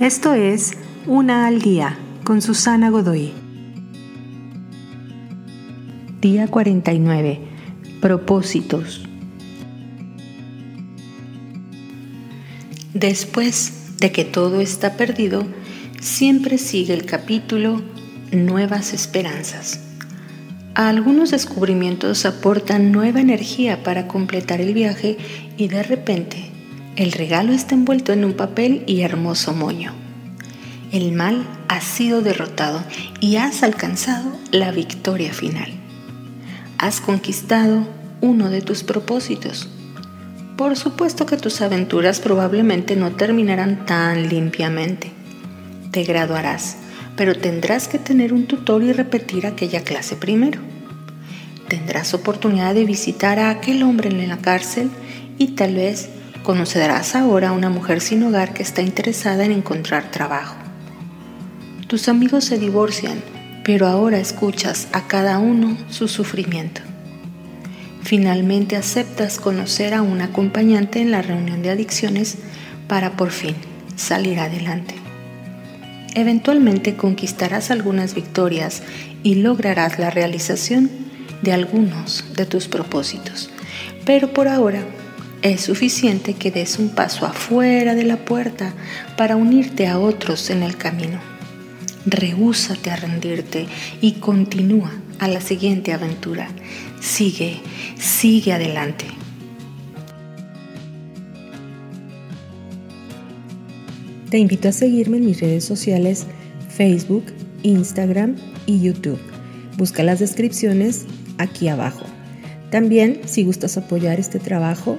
Esto es Una al Día con Susana Godoy. Día 49. Propósitos. Después de que todo está perdido, siempre sigue el capítulo Nuevas Esperanzas. algunos descubrimientos aportan nueva energía para completar el viaje y de repente el regalo está envuelto en un papel y hermoso moño. El mal ha sido derrotado y has alcanzado la victoria final. Has conquistado uno de tus propósitos. Por supuesto que tus aventuras probablemente no terminarán tan limpiamente. Te graduarás, pero tendrás que tener un tutor y repetir aquella clase primero. Tendrás oportunidad de visitar a aquel hombre en la cárcel y tal vez Conocerás ahora a una mujer sin hogar que está interesada en encontrar trabajo. Tus amigos se divorcian, pero ahora escuchas a cada uno su sufrimiento. Finalmente aceptas conocer a un acompañante en la reunión de adicciones para por fin salir adelante. Eventualmente conquistarás algunas victorias y lograrás la realización de algunos de tus propósitos. Pero por ahora es suficiente que des un paso afuera de la puerta para unirte a otros en el camino. Rehúsate a rendirte y continúa a la siguiente aventura. Sigue, sigue adelante. Te invito a seguirme en mis redes sociales Facebook, Instagram y YouTube. Busca las descripciones aquí abajo. También, si gustas apoyar este trabajo,